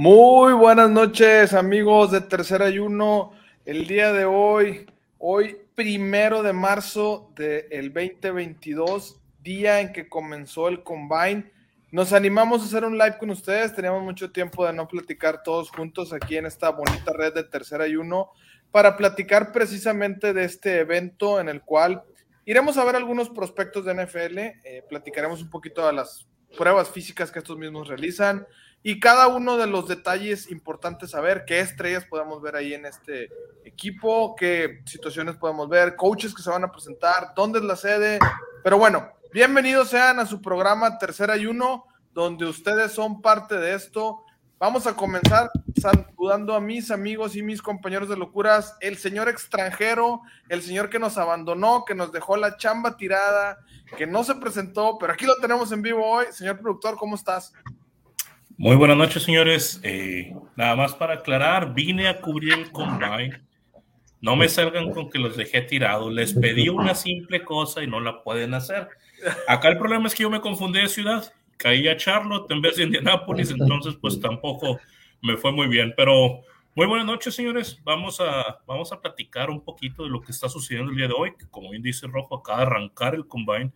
Muy buenas noches, amigos de Tercer Ayuno. El día de hoy, hoy primero de marzo del 2022, día en que comenzó el Combine. Nos animamos a hacer un live con ustedes. Teníamos mucho tiempo de no platicar todos juntos aquí en esta bonita red de Tercer Ayuno para platicar precisamente de este evento en el cual iremos a ver algunos prospectos de NFL. Eh, platicaremos un poquito de las pruebas físicas que estos mismos realizan y cada uno de los detalles importantes saber, qué estrellas podemos ver ahí en este equipo, qué situaciones podemos ver, coaches que se van a presentar, dónde es la sede. Pero bueno, bienvenidos sean a su programa Tercer Ayuno, donde ustedes son parte de esto. Vamos a comenzar saludando a mis amigos y mis compañeros de locuras, el señor extranjero, el señor que nos abandonó, que nos dejó la chamba tirada, que no se presentó, pero aquí lo tenemos en vivo hoy. Señor productor, ¿cómo estás? Muy buenas noches, señores. Eh, nada más para aclarar, vine a cubrir el combine. No me salgan con que los dejé tirados. Les pedí una simple cosa y no la pueden hacer. Acá el problema es que yo me confundí de ciudad. Caí a Charlotte en vez de Indianápolis, entonces pues tampoco me fue muy bien. Pero muy buenas noches, señores. Vamos a, vamos a platicar un poquito de lo que está sucediendo el día de hoy, que como bien dice Rojo, acaba de arrancar el combine.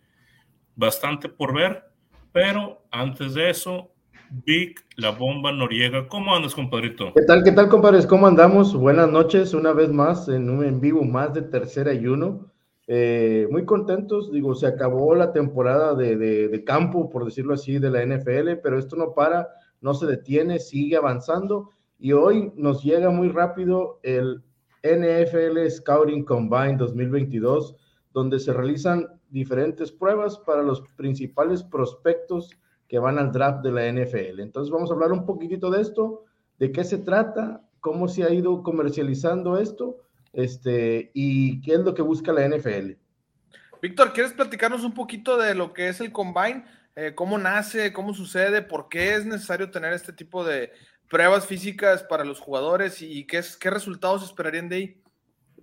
Bastante por ver, pero antes de eso, Vic, la bomba Noriega. ¿Cómo andas, compadrito? ¿Qué tal, qué tal, compadres? ¿Cómo andamos? Buenas noches, una vez más en un en vivo más de tercera ayuno. Eh, muy contentos, digo, se acabó la temporada de, de, campo, por decirlo así, de la NFL, pero esto no para, no se detiene, sigue avanzando y hoy nos llega muy rápido el NFL Scouting Combine 2022, donde se realizan diferentes pruebas para los principales prospectos que van al draft de la NFL. Entonces vamos a hablar un poquitito de esto, de qué se trata, cómo se ha ido comercializando esto, este, y qué es lo que busca la NFL. Víctor, ¿quieres platicarnos un poquito de lo que es el Combine? Eh, ¿Cómo nace? ¿Cómo sucede? ¿Por qué es necesario tener este tipo de pruebas físicas para los jugadores? ¿Y qué, qué resultados esperarían de ahí?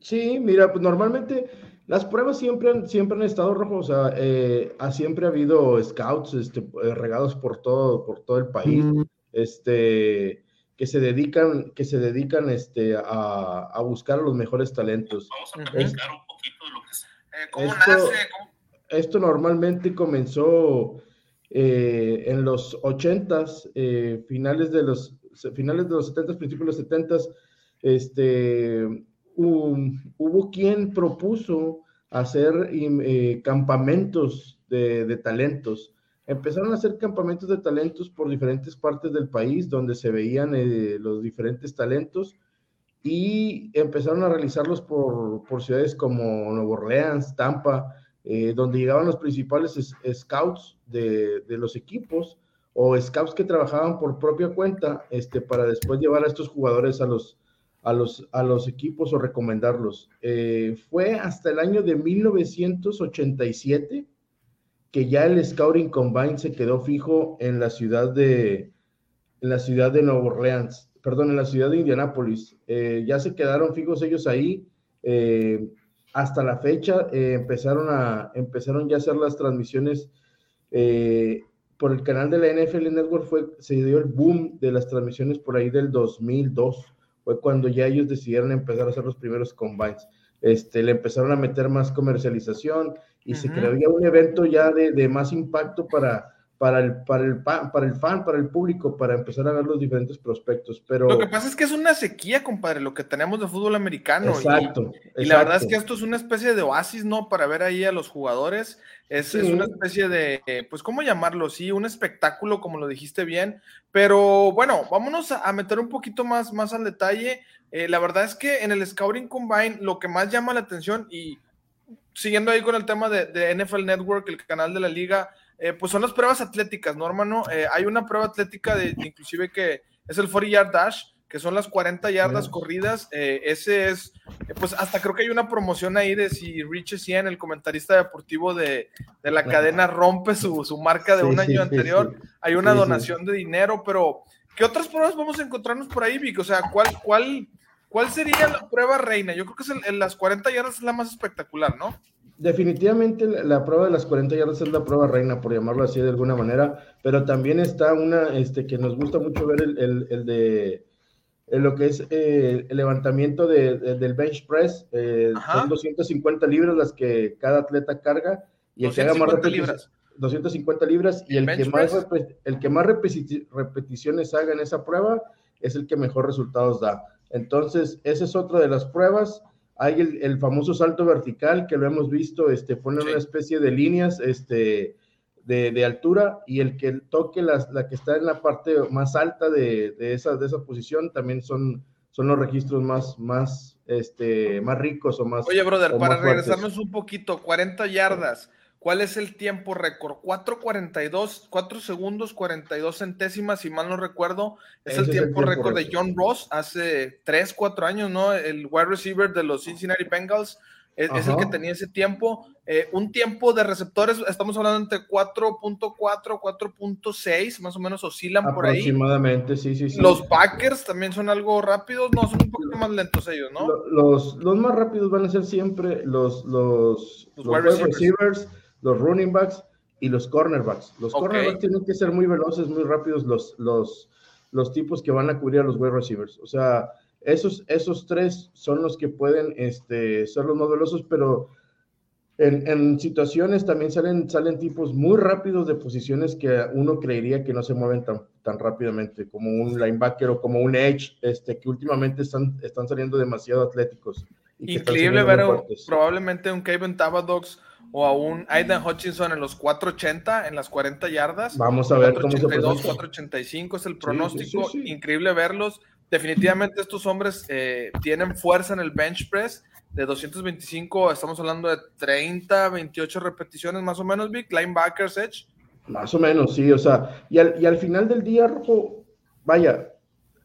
Sí, mira, pues normalmente las pruebas siempre han, siempre han estado rojos, o sea, eh, ha, siempre ha habido scouts este, eh, regados por todo, por todo el país, este, que se dedican, que se dedican este, a, a buscar a los mejores talentos. Vamos a platicar un poquito de lo que eh, ¿Cómo esto, nace? Esto normalmente comenzó en los ochentas, finales de los finales de los setentas, principios de los setentas, este, hubo quien propuso hacer eh, campamentos de, talentos. Empezaron a hacer campamentos de talentos por diferentes partes del país donde se veían eh, los diferentes talentos y empezaron a realizarlos por, ciudades como Nueva Orleans, Tampa, eh, donde llegaban los principales scouts de, de, los equipos o scouts que trabajaban por propia cuenta este, para después llevar a estos jugadores a los, a los, a los equipos o recomendarlos. Eh, fue hasta el año de 1987 que ya el Scouting Combine se quedó fijo en la ciudad de, en la ciudad de Nueva Orleans, perdón, en la ciudad de Indianápolis. Eh, ya se quedaron fijos ellos ahí. Eh, hasta la fecha empezaron, a, empezaron ya a hacer las transmisiones por el canal de la NFL Network. Fue, se dio el boom de las transmisiones por ahí del 2002 fue cuando ya ellos decidieron empezar a hacer los primeros combines. Este, le empezaron a meter más comercialización y se creó ya un evento ya de, de, más impacto para, para, el, para, el, para el fan, para el público, para empezar a ver los diferentes prospectos. Pero... Lo que pasa es que es una sequía, compadre, lo que tenemos de fútbol americano. Exacto. Y, la verdad es que esto es una especie de oasis, ¿no? Para ver ahí a los jugadores. Es, es, una especie de, pues, ¿cómo llamarlo? Sí, un espectáculo, como lo dijiste bien. Pero bueno, vámonos a, meter un poquito más, más al detalle. Eh, la verdad es que en el Scouting Combine lo que más llama la atención y siguiendo ahí con el tema de, NFL Network, el canal de la liga, eh, pues son las pruebas atléticas, ¿no, hermano? Eh, hay una prueba atlética de, inclusive que es el 40 yard dash, que son las 40 yardas corridas. Eh, ese es, pues hasta creo que hay una promoción ahí de si Rich 100, el comentarista deportivo de, de la cadena, rompe su, su marca de un año anterior. hay una donación de dinero, pero ¿qué otras pruebas vamos a encontrarnos por ahí, Vic? O sea, ¿cuál, cuál, cuál sería la prueba reina? Yo creo que es el, las 40 yardas es la más espectacular, ¿no? Definitivamente la, prueba de las 40 yardas es la prueba reina, por llamarlo así de alguna manera, pero también está una este, que nos gusta mucho ver el, el, de lo que es eh, el levantamiento de, del bench press. Eh, son 250 libras las que cada atleta carga y el que haga más libras. 250 libras y el, que más, el que más repeticiones haga en esa prueba es el que mejor resultados da. Entonces, esa es otra de las pruebas. Hay el, famoso salto vertical que lo hemos visto, este, poner una especie de líneas este, de, altura y el que toque la, la, que está en la parte más alta de, de, esa, de esa posición también son, son los registros más, más, este, más ricos o más. Oye, brother, para regresarnos un poquito, 40 yardas. ¿Cuál es el tiempo récord? 4.42, 4 segundos, 42 centésimas, si mal no recuerdo. Es el tiempo, récord de John Ross hace 3, 4 años, ¿no? El wide receiver de los Cincinnati Bengals es, el que tenía ese tiempo. Eh, un tiempo de receptores, estamos hablando entre 4.4, 4.6, más o menos oscilan por ahí. Aproximadamente, sí, sí, sí. Los Packers también son algo rápidos, no, son un poquito más lentos ellos, ¿no? Los, los más rápidos van a ser siempre los, los, los, wide receivers los running backs y los cornerbacks. Los cornerbacks tienen que ser muy veloces, muy rápidos los, los, los tipos que van a cubrir a los wide receivers. O sea, esos, esos tres son los que pueden este, ser los más veloces, pero en, en, situaciones también salen, salen tipos muy rápidos de posiciones que uno creería que no se mueven tan, tan rápidamente, como un linebacker o como un edge, este, que últimamente están, están saliendo demasiado atléticos. Increíble ver probablemente un Kevin Tabadox o a un Aidan Hutchinson en los 480, en las 40 yardas. Vamos a ver 482, 485 es el pronóstico. Increíble verlos. Definitivamente estos hombres eh, tienen fuerza en el bench press de 225, estamos hablando de 30, 28 repeticiones más o menos, Vic, linebackers, edge. Más o menos, sí, o sea, y al, y al final del día, Rojo, vaya,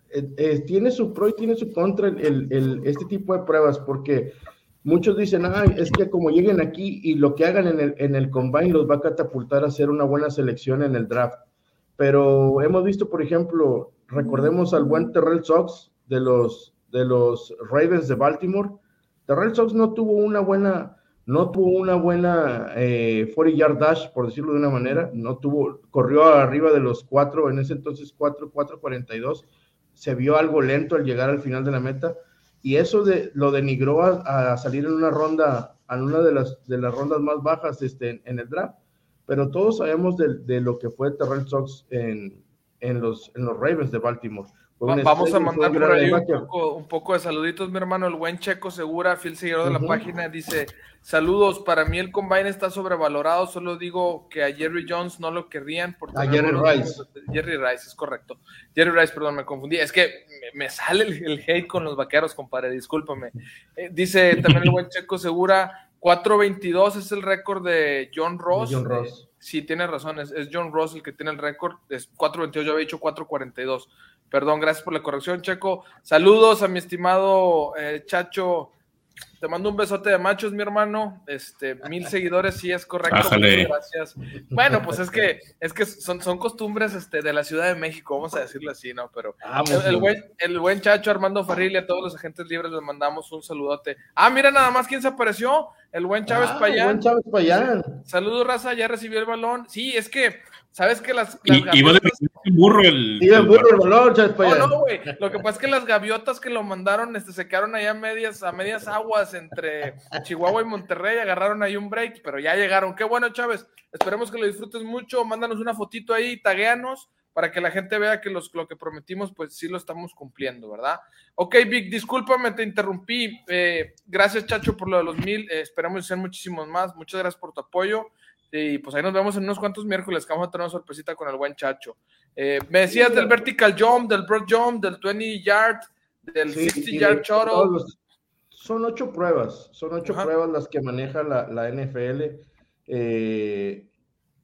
eh, eh, tiene su pro y tiene su contra el, el, este tipo de pruebas, porque Muchos dicen, ay, es que como lleguen aquí y lo que hagan en el, en el combine los va a catapultar a hacer una buena selección en el draft. Pero hemos visto, por ejemplo, recordemos al buen Terrell Sox de los, de los Ravens de Baltimore. Terrell Sox no tuvo una buena, no tuvo una buena eh, 40 yard dash, por decirlo de una manera. No tuvo, corrió arriba de los cuatro, en ese entonces 4, 4, 42. Se vio algo lento al llegar al final de la meta y eso de, lo denigró a, salir en una ronda, en una de las, de las rondas más bajas este, en el draft. Pero todos sabemos de, de lo que fue Terrell Sox en, los, en los Ravens de Baltimore. Vamos a mandar por ahí un poco, de saluditos, mi hermano. El buen Checo Segura, fiel seguidor de la página, dice: Saludos, para mí el combine está sobrevalorado. Solo digo que a Jerry Jones no lo querrían. Porque a Jerry Rice. Jerry Rice, es correcto. Jerry Rice, perdón, me confundí. Es que me, sale el, hate con los vaqueros, compadre, discúlpame. Eh, dice también el buen Checo Segura: 4.22 es el récord de John Ross. John Ross. Sí, tiene razón, es, es, John Ross el que tiene el récord. Es 4.22, yo había dicho 4.42. Perdón, gracias por la corrección, Checo. Saludos a mi estimado eh, Chacho. Te mando un besote de machos, mi hermano. Este, mil seguidores, sí es correcto. gracias. Bueno, pues es que, es que son, son costumbres este, de la Ciudad de México, vamos a decirlo así, ¿no? Pero el, buen, el buen Chacho Armando Farril y a todos los agentes libres les mandamos un saludote. Ah, mira nada más quién se apareció. El buen Chávez ah, Payán. El buen Chávez Payán. Saludos, raza, ya recibió el balón. Sí, es que ¿Sabes que las, las y, gaviotas... y burro el, el burro el balón, no, no, güey. Lo que pasa es que las gaviotas que lo mandaron este, se quedaron allá a medias, a medias aguas entre Chihuahua y Monterrey, agarraron ahí un break, pero ya llegaron. Qué bueno, Chávez. Esperemos que lo disfrutes mucho. Mándanos una fotito ahí, tagueanos, para que la gente vea que los, lo que prometimos, pues sí lo estamos cumpliendo, ¿verdad? Ok, Vic, discúlpame, te interrumpí. Eh, gracias, Chacho, por lo de los mil. Eh, esperamos ser muchísimos más. Muchas gracias por tu apoyo. Y pues ahí nos vemos en unos cuantos miércoles que vamos a tener una sorpresita con el buen Chacho. Eh, me decías del vertical jump, del broad jump, del 20 yard, del 60 yard shuttle. Son ocho pruebas, son ocho pruebas las que maneja la, la NFL. Eh,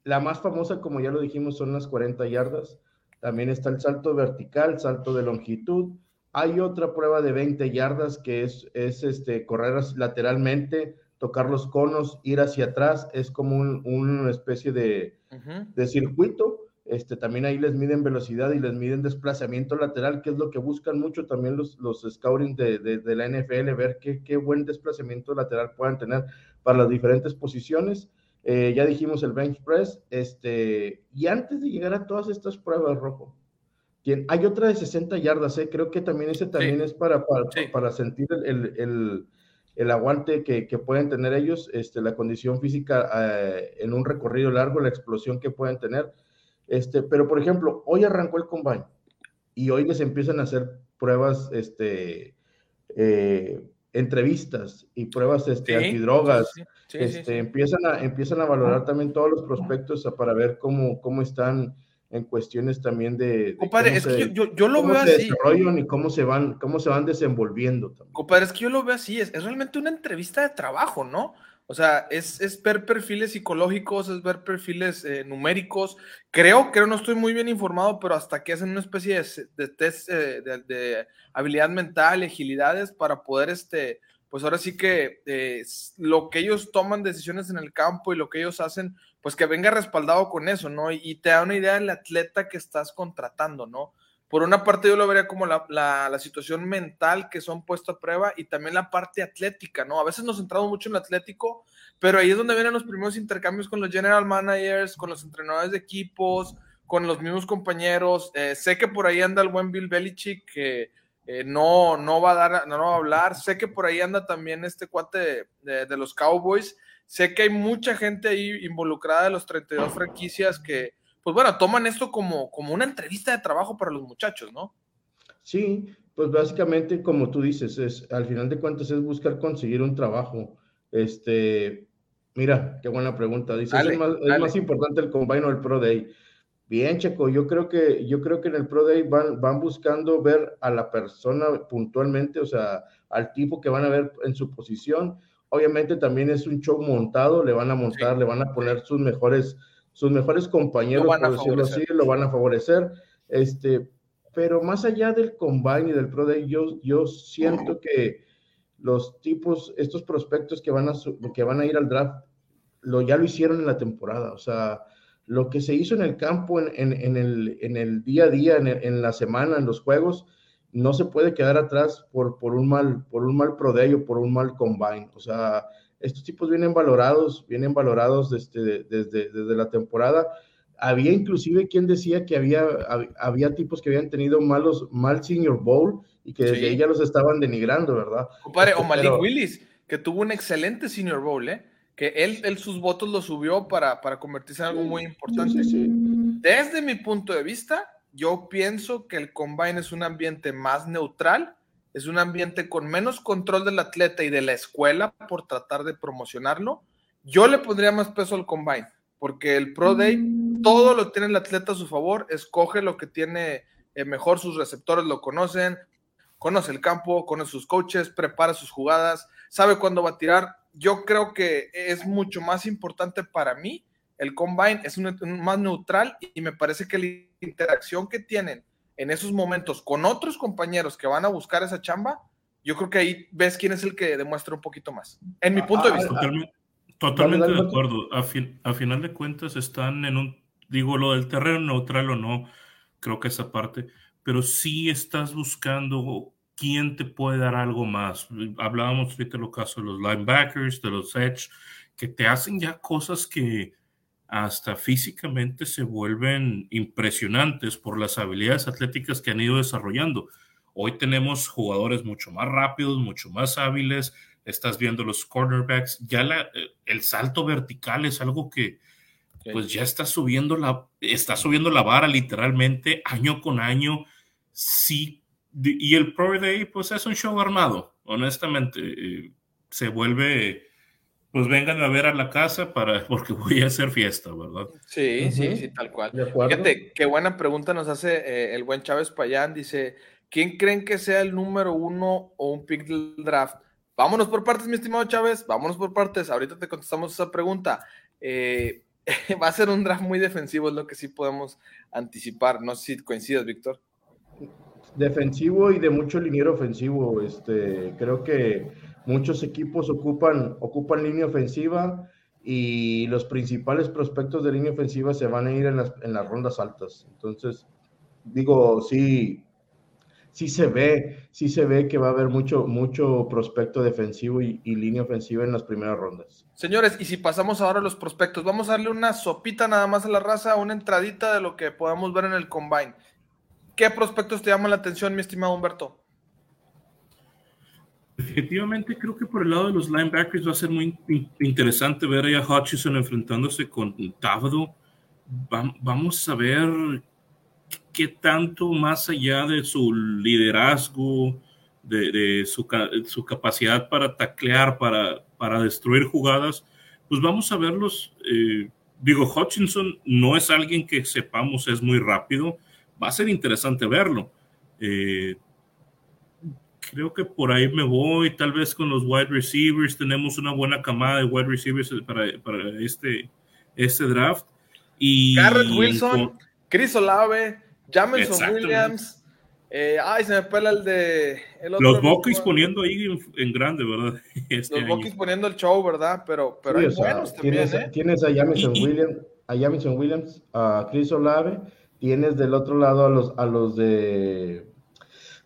la más famosa, como ya lo dijimos, son las 40 yardas. También está el salto vertical, salto de longitud. Hay otra prueba de 20 yardas que es, es este, correr lateralmente tocar los conos, ir hacia atrás, es como una especie de, circuito. Este, también ahí les miden velocidad y les miden desplazamiento lateral, que es lo que buscan mucho también los, los scouting de, de, la NFL, ver qué, qué, buen desplazamiento lateral puedan tener para las diferentes posiciones. Eh, ya dijimos el bench press, este, y antes de llegar a todas estas pruebas, Rojo, hay otra de 60 yardas, ¿eh? creo que también ese también es para, para, para sentir el, el, el, aguante que, que, pueden tener ellos, este, la condición física eh, en un recorrido largo, la explosión que pueden tener. Este, pero, por ejemplo, hoy arrancó el combine y hoy les empiezan a hacer pruebas, este, eh, entrevistas y pruebas este, antidrogas. este, Empiezan, a, empiezan a valorar también todos los prospectos para ver cómo, cómo están en cuestiones también de, compadre, es que yo, yo, lo veo así. y cómo se van, cómo se van desenvolviendo. También. Compadre, es que yo lo veo así, es, es realmente una entrevista de trabajo, ¿no? O sea, es, es ver perfiles psicológicos, es ver perfiles eh, numéricos. Creo, creo, no estoy muy bien informado, pero hasta que hacen una especie de, test eh, de, habilidad mental, agilidades para poder, este, pues ahora sí que eh, lo que ellos toman decisiones en el campo y lo que ellos hacen, pues que venga respaldado con eso, ¿no? Y, te da una idea del atleta que estás contratando, ¿no? Por una parte yo lo vería como la, la, situación mental que son puestos a prueba y también la parte atlética, ¿no? A veces nos centramos mucho en lo atlético, pero ahí es donde vienen los primeros intercambios con los general managers, con los entrenadores de equipos, con los mismos compañeros. Eh, sé que por ahí anda el buen Bill Belichick, que eh, no, no, va a dar, no, va a hablar. Sé que por ahí anda también este cuate de, de los Cowboys. Sé que hay mucha gente ahí involucrada de los 32 franquicias que, pues bueno, toman esto como, como una entrevista de trabajo para los muchachos, ¿no? Sí, pues básicamente, como tú dices, es, al final de cuentas es buscar conseguir un trabajo. Este, mira, qué buena pregunta. Dice, ¿es, más, importante el Combine o el Pro Day? Bien, Checo, yo creo que, yo creo que en el Pro Day van, van buscando ver a la persona puntualmente, o sea, al tipo que van a ver en su posición obviamente también es un show montado, le van a montar, le van a poner sus mejores, sus mejores compañeros, por decirlo así, lo van a favorecer. Este, pero más allá del combine y del pro day, yo, yo siento que los tipos, estos prospectos que van a, que van a ir al draft, lo, ya lo hicieron en la temporada. O sea, lo que se hizo en el campo, en, en, en, el, en el, día a día, en, la semana, en los juegos, no se puede quedar atrás por, por, un mal, por un mal o por un mal combine. O sea, estos tipos vienen valorados, vienen valorados desde, desde, desde la temporada. Había inclusive quien decía que había, había tipos que habían tenido malos, mal Senior Bowl y que desde ahí ya los estaban denigrando, ¿verdad? Compadre, o Malik Willis, que tuvo un excelente Senior Bowl, ¿eh? Que él, él sus votos los subió para, para convertirse en algo muy importante. Desde mi punto de vista, yo pienso que el combine es un ambiente más neutral, es un ambiente con menos control del atleta y de la escuela por tratar de promocionarlo. Yo le pondría más peso al combine, porque el Pro Day mm. todo lo tiene el atleta a su favor, escoge lo que tiene eh, mejor, sus receptores lo conocen, conoce el campo, conoce sus coaches, prepara sus jugadas, sabe cuándo va a tirar. Yo creo que es mucho más importante para mí el combine es más neutral y me parece que la interacción que tienen en esos momentos con otros compañeros que van a buscar esa chamba, yo creo que ahí ves quién es el que demuestra un poquito más, en mi punto de vista. Totalmente, de acuerdo. A, a final de cuentas están en un, digo, lo del terreno neutral o no, creo que esa parte, pero sí estás buscando quién te puede dar algo más. Hablábamos ahorita de los casos de los linebackers, de los edge, que te hacen ya cosas que hasta físicamente se vuelven impresionantes por las habilidades atléticas que han ido desarrollando. Hoy tenemos jugadores mucho más rápidos, mucho más hábiles. Estás viendo los cornerbacks. Ya la, el salto vertical es algo que pues ya está subiendo la, está subiendo la vara literalmente año con año. Sí, y el Pro Day pues es un show armado, honestamente. Eh, se vuelve pues vengan a ver a la casa para, porque voy a hacer fiesta, ¿verdad? Sí, sí, sí, tal cual. Fíjate, qué buena pregunta nos hace eh, el buen Chávez Payán. Dice, ¿quién creen que sea el número uno o un pick del draft? Vámonos por partes, mi estimado Chávez, vámonos por partes. Ahorita te contestamos esa pregunta. Eh, va a ser un draft muy defensivo, es lo que sí podemos anticipar. No sé si coincides, Víctor. Defensivo y de mucho liniero ofensivo. Este, creo que muchos equipos ocupan, ocupan línea ofensiva y los principales prospectos de línea ofensiva se van a ir en las, en las rondas altas. Entonces, digo, sí, sí se ve, sí se ve que va a haber mucho, mucho prospecto defensivo y, línea ofensiva en las primeras rondas. Señores, y si pasamos ahora a los prospectos, vamos a darle una sopita nada más a la raza, una entradita de lo que podamos ver en el combine. ¿Qué prospectos te llaman la atención, mi estimado Humberto? Efectivamente, creo que por el lado de los linebackers va a ser muy interesante ver a Hutchison enfrentándose con Tavado. Vamos a ver qué tanto más allá de su liderazgo, de, su, su, capacidad para taclear, para, para destruir jugadas, pues vamos a verlos. Eh, digo, Hutchinson no es alguien que sepamos es muy rápido. Va a ser interesante verlo. Eh, creo que por ahí me voy, tal vez con los wide receivers, tenemos una buena camada de wide receivers para, para este, este draft. Y Garrett Wilson, Chris Olave, Jameson Williams, eh, ay, se me pela el de... los Bucky's poniendo ahí en, grande, ¿verdad? Este los Buckys poniendo el show, ¿verdad? Pero, pero hay buenos también, tienes, ¿eh? Tienes a Jameson Williams, a Jameson Williams, a Chris Olave, tienes del otro lado a los, a los de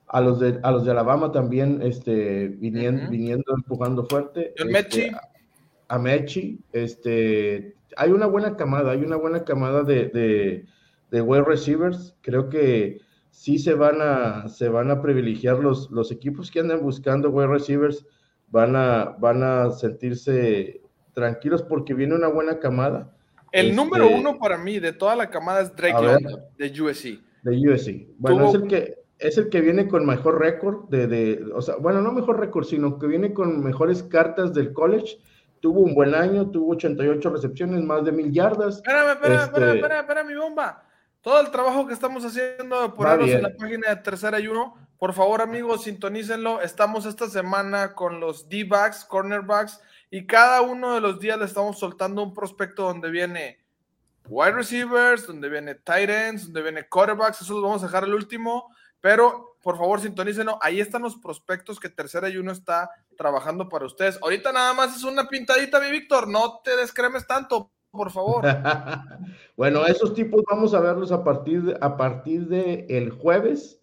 a los de, a los de Alabama también este, viniendo, viniendo empujando fuerte. Este, a, Mechi, este, hay una buena camada, hay una buena camada de, de, de wide receivers. Creo que sí se van a, se van a privilegiar los, los equipos que andan buscando wide receivers, van a, van a sentirse tranquilos porque viene una buena camada. El este, número uno para mí de toda la camada es Drake London, de USC. De USC. Bueno, es el que es el que viene con mejor récord de, de, o sea, bueno, no mejor récord, sino que viene con mejores cartas del college. Tuvo un buen año, tuvo 88 recepciones, más de mil yardas. Espérame, espérame, espérame, este, espérame, espérame, mi bomba. Todo el trabajo que estamos haciendo por en la página de Tercera y Uno, por favor, amigos, sintonícenlo. Estamos esta semana con los D-backs, cornerbacks, y cada uno de los días le estamos soltando un prospecto donde viene wide receivers, donde viene tight ends, donde viene quarterbacks. Eso lo vamos a dejar el último pero por favor, sintonícenlo. Ahí están los prospectos que Tercera y Uno está trabajando para ustedes. Ahorita nada más es una pintadita, mi Víctor. No te descremes tanto, por favor. bueno, esos tipos vamos a verlos a partir de, a partir de el jueves.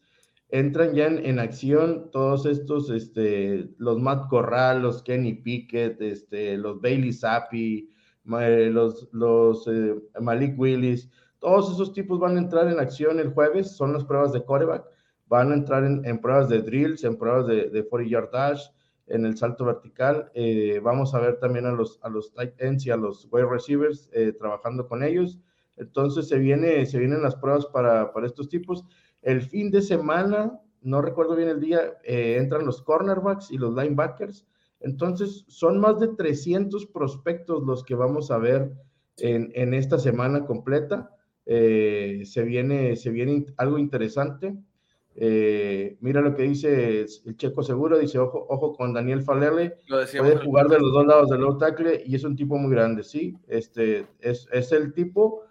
Entran ya en, acción todos estos, este, los Matt Corral, los Kenny Pickett, este, los Bailey Zappi, los, los eh, Malik Willis. Todos esos tipos van a entrar en acción el jueves. Son las pruebas de coreback van a entrar en, pruebas de drills, en pruebas de, de 40 yard dash, en el salto vertical. Eh, vamos a ver también a los, a los tight ends y a los wide receivers eh, trabajando con ellos. Entonces se, viene, se vienen las pruebas para, para, estos tipos. El fin de semana, no recuerdo bien el día, eh, entran los cornerbacks y los linebackers. Entonces son más de 300 prospectos los que vamos a ver en, en esta semana completa. se, viene, se viene algo interesante. Eh, mira lo que dice el checo seguro, dice ojo, ojo con Daniel Falele, puede jugar de los dos lados del low tackle y es un tipo muy grande, sí, este es, es el tipo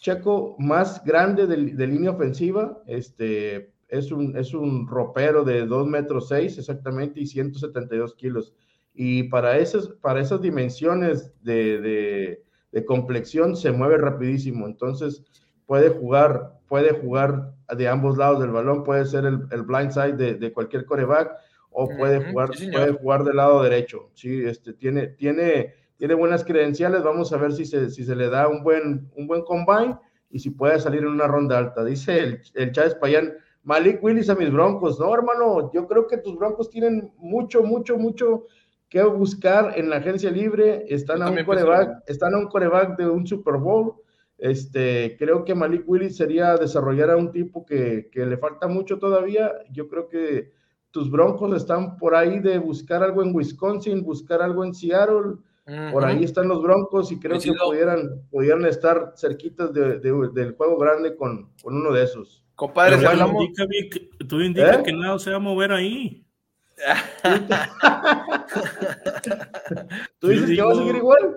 checo más grande de, de, línea ofensiva, este es un, es un ropero de 2 metros 6 exactamente y 172 kilos. Y para esas, para esas dimensiones de, de, de complexión se mueve rapidísimo, entonces puede jugar, puede jugar de ambos lados del balón, puede ser el, el blind side de, de, cualquier coreback o puede jugar, puede jugar del lado derecho. Sí, este, tiene, tiene, tiene buenas credenciales, vamos a ver si se, si se le da un buen, un buen combine y si puede salir en una ronda alta. Dice el, el Chávez Payán, Malik Willis a mis broncos. No, hermano, yo creo que tus broncos tienen mucho, mucho, mucho que buscar en la agencia libre. Están a un coreback, están a un coreback de un Super Bowl este, creo que Malik Willis sería desarrollar a un tipo que, que, le falta mucho todavía. Yo creo que tus broncos están por ahí de buscar algo en Wisconsin, buscar algo en Seattle. Por ahí están los broncos y creo que pudieran, pudieran estar cerquitas de, del juego grande con, con, uno de esos. Compadre, tú indicas ¿Eh? que nada se va a mover ahí. ¿Tú dices que va a seguir igual?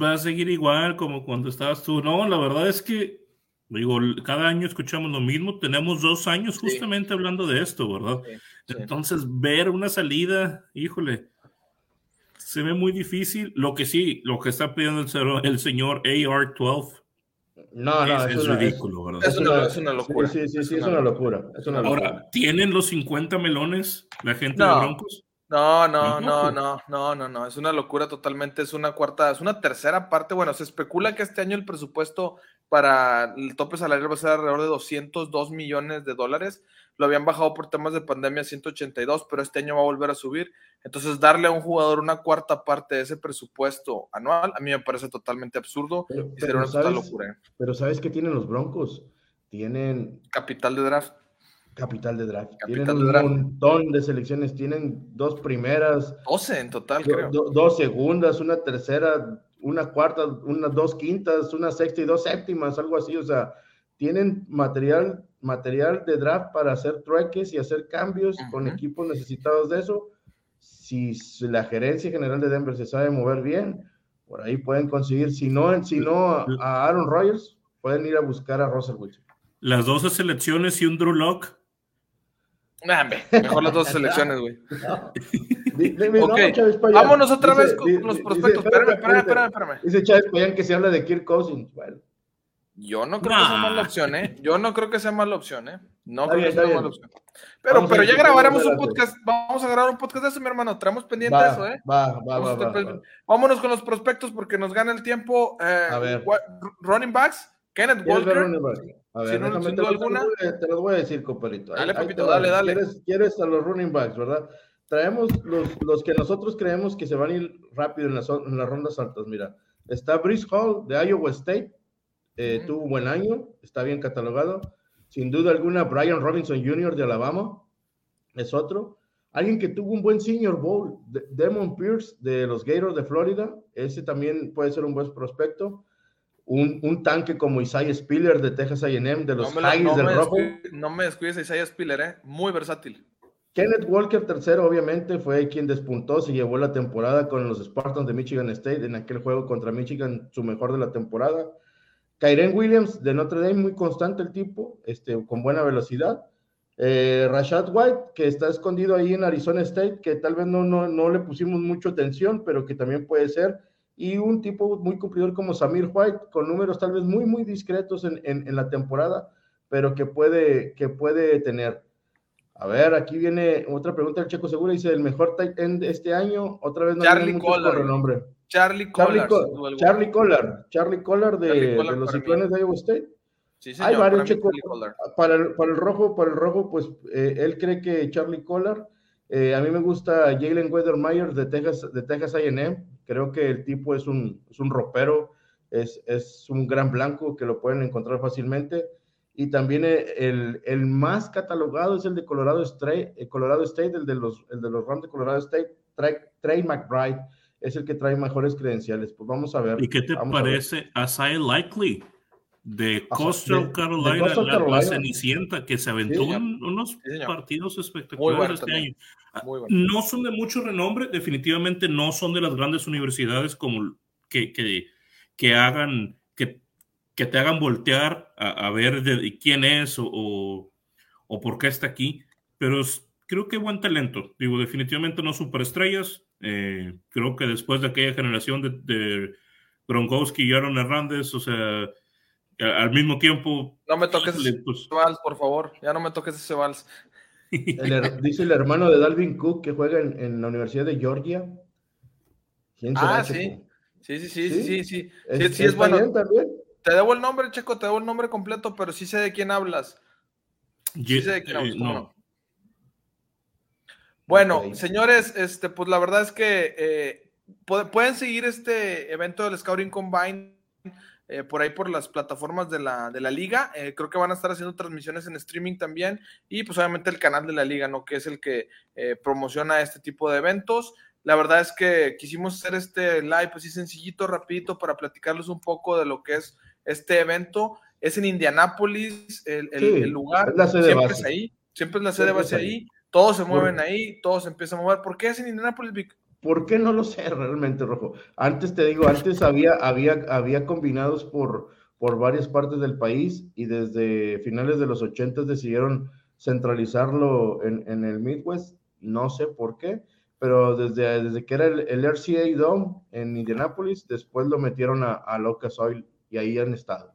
Va a seguir igual como cuando estabas tú. No, la verdad es que, digo, cada año escuchamos lo mismo. Tenemos dos años justamente hablando de esto, ¿verdad? Entonces, ver una salida, híjole, se ve muy difícil. Lo que sí, lo que está pidiendo el, el señor AR-12 no, no, es, ridículo, ¿verdad? Es una, es una locura. Sí, sí, sí, es, una locura. Es una locura. Ahora, ¿tienen los 50 melones la gente de Broncos? No, no, no, no, no, no, no, es una locura totalmente, es una cuarta, es una tercera parte, bueno, se especula que este año el presupuesto para el tope salarial va a ser alrededor de 202 millones de dólares, lo habían bajado por temas de pandemia a 182, pero este año va a volver a subir, entonces darle a un jugador una cuarta parte de ese presupuesto anual, a mí me parece totalmente absurdo y sería una total locura. Pero ¿sabes qué tienen los Broncos? Tienen... Capital de draft Capital de draft. tienen un montón de selecciones, tienen dos primeras. 12 en total, creo. dos segundas, una tercera, una cuarta, unas dos quintas, una sexta y dos séptimas, algo así. O sea, tienen material, material de draft para hacer trueques y hacer cambios con equipos necesitados de eso. Si la gerencia general de Denver se sabe mover bien, por ahí pueden conseguir, si no, si no a Aaron Rodgers, pueden ir a buscar a Russell Wilson. Las 12 selecciones y un Drew Mejor las dos selecciones, güey. vámonos otra vez con los prospectos. espérame, espérame, espérame, espérame. Dice Chávez Payán que se habla de Kirk Cousins. Bueno. Yo no creo que sea mala opción, ¿eh? Yo no creo que sea mala opción, ¿eh? No creo que sea mala opción. Pero, pero ya grabaremos un podcast. Vamos a grabar un podcast de eso, mi hermano. Traemos pendiente eso, ¿eh? Va, va, va, va, Vámonos con los prospectos porque nos gana el tiempo. Eh, a ver. Running backs. Kenneth Walker. A ver, déjame, te, alguna. te los voy a decir, compadrito. Dale, papito, dale, dale. ¿Quieres, ¿Quieres, a los running backs, verdad? Traemos los, los, que nosotros creemos que se van a ir rápido en las, en las rondas altas. Mira, está Brice Hall de Iowa State. Eh, tuvo un buen año, está bien catalogado. Sin duda alguna, Brian Robinson Jr. de Alabama es otro. Alguien que tuvo un buen Senior Bowl, Demon Pierce de los Gators de Florida. Ese también puede ser un buen prospecto un, un, tanque como Isaiah Spiller de Texas A&M, de los no del Rojo. No me descuides Isaiah Spiller, ¿eh? muy versátil. Kenneth Walker tercero, obviamente, fue quien despuntó, se llevó la temporada con los Spartans de Michigan State en aquel juego contra Michigan, su mejor de la temporada. Kyren Williams de Notre Dame, muy constante el tipo, este, con buena velocidad. Eh, Rashad White, que está escondido ahí en Arizona State, que tal vez no, no, no le pusimos mucho atención, pero que también puede ser y un tipo muy cumplidor como Samir White, con números tal vez muy, muy discretos en, en, la temporada, pero que puede, que puede tener. A ver, aquí viene otra pregunta del Checo Segura, dice, ¿el mejor tight end este año? Otra vez no Charlie Collar. nombre. Charlie Collar. Charlie, Collar, Charlie Collar de, de los ciclones de Iowa State. Sí, señor, Hay varios Checo. Para el, para el rojo, para el rojo, pues eh, él cree que Charlie Collar. Eh, a mí me gusta Jalen Weathermeyer de Texas, de Texas A&M Creo que el tipo es un, es un ropero, es, es, un gran blanco que lo pueden encontrar fácilmente. Y también el, el más catalogado es el de Colorado State, el Colorado State, el de los, el de los Rams de Colorado State, Trey, McBride, es el que trae mejores credenciales. Pues vamos a ver. ¿Y qué te parece Asai Likely? de Coastal Carolina, la, Cenicienta, que se aventó unos partidos espectaculares este año. No son de mucho renombre, definitivamente no son de las grandes universidades como que, que, que hagan, que, que, te hagan voltear a, ver de, quién es o, o, por qué está aquí, pero creo que buen talento. Digo, definitivamente no superestrellas. Eh, creo que después de aquella generación de, de Gronkowski y Aaron Hernández, o sea, al mismo tiempo. No me toques ese pues vals, por favor. Ya no me toques ese vals. dice el hermano de Dalvin Cook que juega en, la Universidad de Georgia. ah, sí. sí. Sí, sí, sí, sí, sí, es, sí, es bueno. Te debo el nombre, Checo, te debo el nombre completo, pero sí sé de quién hablas. Sí sé de quién hablas. Eh, bueno, señores, este, pues la verdad es que eh, pueden seguir este evento del Scouting Combine eh, por ahí por las plataformas de la, de la liga. Eh, creo que van a estar haciendo transmisiones en streaming también y pues obviamente el canal de la liga, ¿no? Que es el que eh, promociona este tipo de eventos. La verdad es que quisimos hacer este live así sencillito, rapidito, para platicarles un poco de lo que es este evento. Es en Indianápolis, el, el, lugar. siempre es ahí, siempre es la sede base ahí. Todos se mueven ahí, todos se empiezan a mover. ¿Por qué es en Indianápolis, Vic? ¿Por qué no lo sé realmente, Rojo? Antes te digo, antes había, había, había combinados por, por varias partes del país y desde finales de los 80 decidieron centralizarlo en, en, el Midwest. No sé por qué, pero desde, desde que era el, RCA Dome en Indianapolis, después lo metieron a, a Locas Oil y ahí han estado.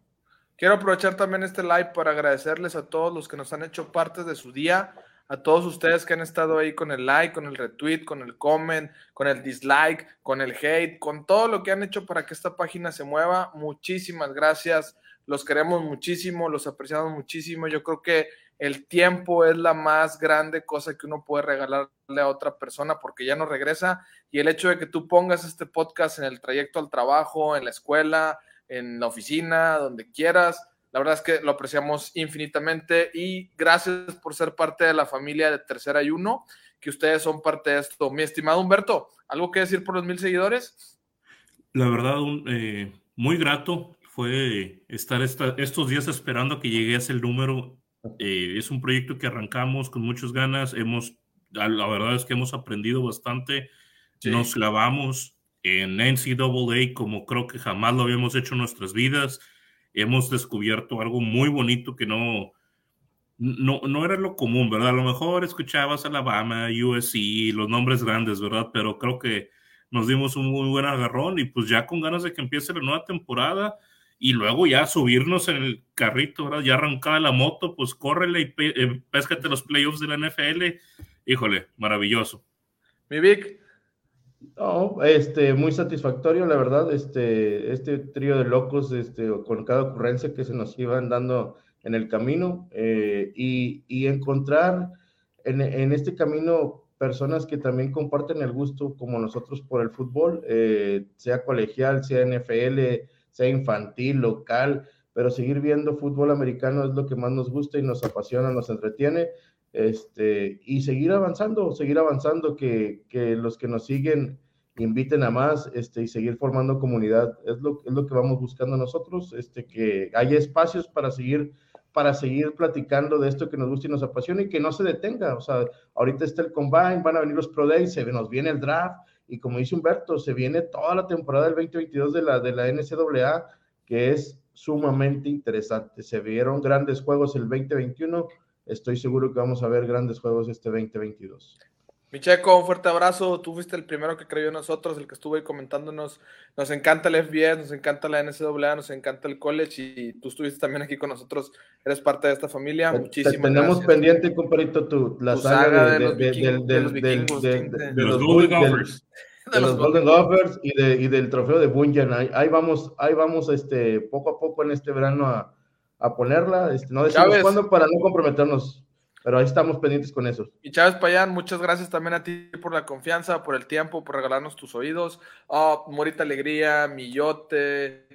Quiero aprovechar también este live para agradecerles a todos los que nos han hecho parte de su día, a todos ustedes que han estado ahí con el like, con el retweet, con el comment, con el dislike, con el hate, con todo lo que han hecho para que esta página se mueva. Muchísimas gracias. Los queremos muchísimo, los apreciamos muchísimo. Yo creo que el tiempo es la más grande cosa que uno puede regalarle a otra persona porque ya no regresa. Y el hecho de que tú pongas este podcast en el trayecto al trabajo, en la escuela, en la oficina, donde quieras. La verdad es que lo apreciamos infinitamente y gracias por ser parte de la familia de Tercera y Uno, que ustedes son parte de esto. Mi estimado Humberto, ¿algo que decir por los mil seguidores? La verdad, eh, muy grato fue estar estos días esperando a que lleguese el número. Eh, es un proyecto que arrancamos con muchas ganas. Hemos, la verdad es que hemos aprendido bastante. Nos clavamos en NCAA como creo que jamás lo habíamos hecho en nuestras vidas. Hemos descubierto algo muy bonito que no, no, no era lo común, ¿verdad? A lo mejor escuchabas Alabama, USC, los nombres grandes, ¿verdad? Pero creo que nos dimos un muy buen agarrón y pues ya con ganas de que empiece la nueva temporada y luego ya subirnos en el carrito, ¿verdad? Ya arrancada la moto, pues córrele y eh, péscate los playoffs de la NFL. Híjole, maravilloso. Mi Vic, no, este, muy satisfactorio, la verdad, este, este trío de locos, este, con cada ocurrencia que se nos iban dando en el camino eh, y, y, encontrar en, en, este camino personas que también comparten el gusto como nosotros por el fútbol, eh, sea colegial, sea NFL, sea infantil, local, pero seguir viendo fútbol americano es lo que más nos gusta y nos apasiona, nos entretiene este, y seguir avanzando, seguir avanzando, que, que, los que nos siguen inviten a más este, y seguir formando comunidad. Es lo, es lo que vamos buscando nosotros, este, que haya espacios para seguir para seguir platicando de esto que nos gusta y nos apasiona y que no se detenga. O sea, ahorita está el Combine, van a venir los Pro Days, se nos viene el draft y como dice Humberto, se viene toda la temporada del 2022 de la, de la NCAA, que es sumamente interesante. Se vieron grandes juegos el 2021 estoy seguro que vamos a ver grandes juegos este 2022. Micheco, un fuerte abrazo. Tú fuiste el primero que creyó en nosotros, el que estuvo ahí comentándonos. Nos encanta el FBS, nos encanta la NCAA, nos encanta el college y tú estuviste también aquí con nosotros. Eres parte de esta familia. Muchísimas gracias. Tenemos pendiente, compadrito, tu, la saga, de, los Golden Gophers. De los Golden Gophers y, y, del trofeo de Bunyan. Ahí, ahí, vamos, ahí vamos este, poco a poco en este verano a, a ponerla. Este, no decimos cuándo para no comprometernos, pero ahí estamos pendientes con eso. Y Chávez Payán, muchas gracias también a ti por la confianza, por el tiempo, por regalarnos tus oídos. Oh, Morita Alegría, Millote,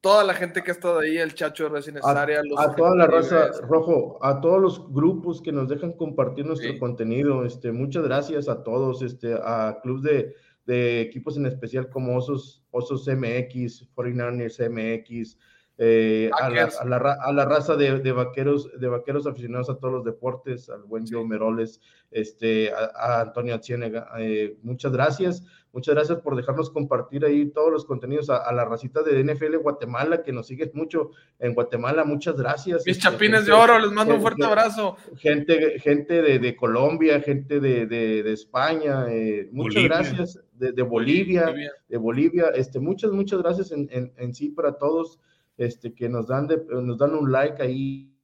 toda la gente que ha estado ahí, el Chacho de Recién. A, a toda la raza, Rojo, a todos los grupos que nos dejan compartir nuestro contenido. Este, muchas gracias a todos, este, a Club de, de equipos en especial como Osos, Osos MX, 49ers MX, eh, a, la, a, la, raza de, de, vaqueros, de vaqueros aficionados a todos los deportes, al buen Joe Meroles, este, a, Antonio Acienega, eh, muchas gracias, muchas gracias por dejarnos compartir ahí todos los contenidos a, la racita de NFL Guatemala, que nos sigue mucho en Guatemala, muchas gracias. Mis este, chapines de oro, les mando un fuerte abrazo. Gente, gente de, de Colombia, gente de, de España, eh, muchas gracias, de, Bolivia, de Bolivia, este, muchas, muchas gracias en, en, en sí para todos este, que nos dan, nos dan un like ahí.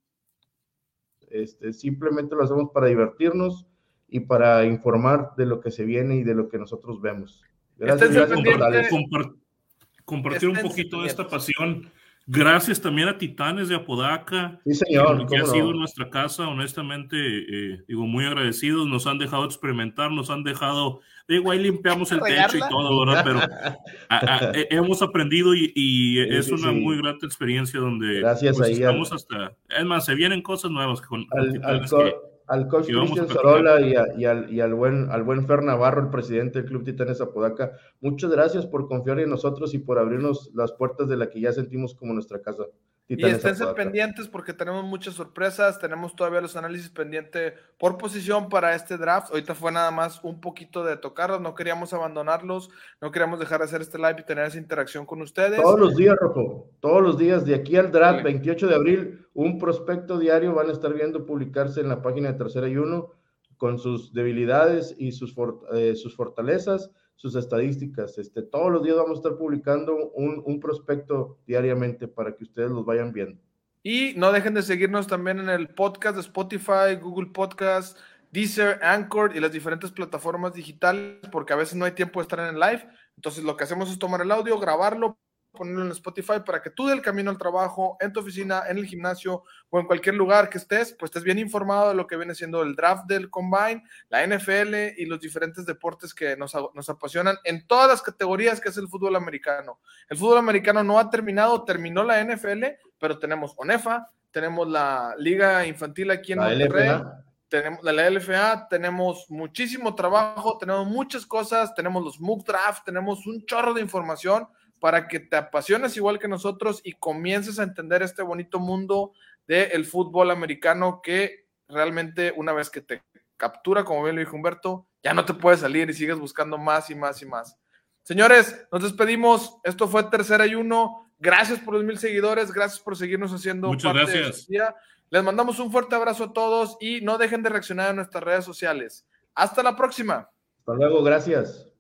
Este, simplemente lo hacemos para divertirnos y para informar de lo que se viene y de lo que nosotros vemos. Gracias, gracias compartir un poquito de esta pasión. Gracias también a Titanes de Apodaca, sí, señor, que, ha sido nuestra casa, honestamente, eh, digo, muy agradecidos, nos han dejado experimentar, nos han dejado, digo, ahí limpiamos el techo y todo, ¿verdad? Pero hemos aprendido y, es una muy grata experiencia donde Gracias pues, estamos hasta, es más, se vienen cosas nuevas con, Titanes al coach Cristian Sorola y, y, al, y, al, buen, al buen Fer Navarro, el presidente del Club Titanes Apodaca. Muchas gracias por confiar en nosotros y por abrirnos las puertas de la que ya sentimos como nuestra casa y esténse pendientes porque tenemos muchas sorpresas, tenemos todavía los análisis pendientes por posición para este draft. Ahorita fue nada más un poquito de tocarlos, no queríamos abandonarlos, no queríamos dejar de hacer este live y tener esa interacción con ustedes. Todos los días, Rojo, todos los días, de aquí al draft, 28 de abril, un prospecto diario van a estar viendo publicarse en la página de Tercera y Uno con sus debilidades y sus, eh, sus fortalezas, sus estadísticas. Este, todos los días vamos a estar publicando un, un prospecto diariamente para que ustedes los vayan viendo. Y no dejen de seguirnos también en el podcast de Spotify, Google Podcast, Deezer, Anchor y las diferentes plataformas digitales, porque a veces no hay tiempo de estar en el live. Entonces lo que hacemos es tomar el audio, grabarlo, ponerlo en Spotify para que tú del camino al trabajo, en tu oficina, en el gimnasio o en cualquier lugar que estés, pues estés bien informado de lo que viene siendo el draft del combine, la NFL y los diferentes deportes que nos, nos apasionan en todas las categorías que es el fútbol americano. El fútbol americano no ha terminado, terminó la NFL, pero tenemos ONEFA, tenemos la Liga Infantil aquí en Monterrey tenemos la LFA, tenemos muchísimo trabajo, tenemos muchas cosas, tenemos los MOOC Draft, tenemos un chorro de información para que te apasiones igual que nosotros y comiences a entender este bonito mundo del fútbol americano que realmente una vez que te captura, como bien lo dijo Humberto, ya no te puedes salir y sigues buscando más y más y más. Señores, nos despedimos. Esto fue Tercera y Uno. Gracias por los mil seguidores. Gracias por seguirnos haciendo Muchas gracias. Les mandamos un fuerte abrazo a todos y no dejen de reaccionar a nuestras redes sociales. Hasta la próxima. Hasta luego, gracias.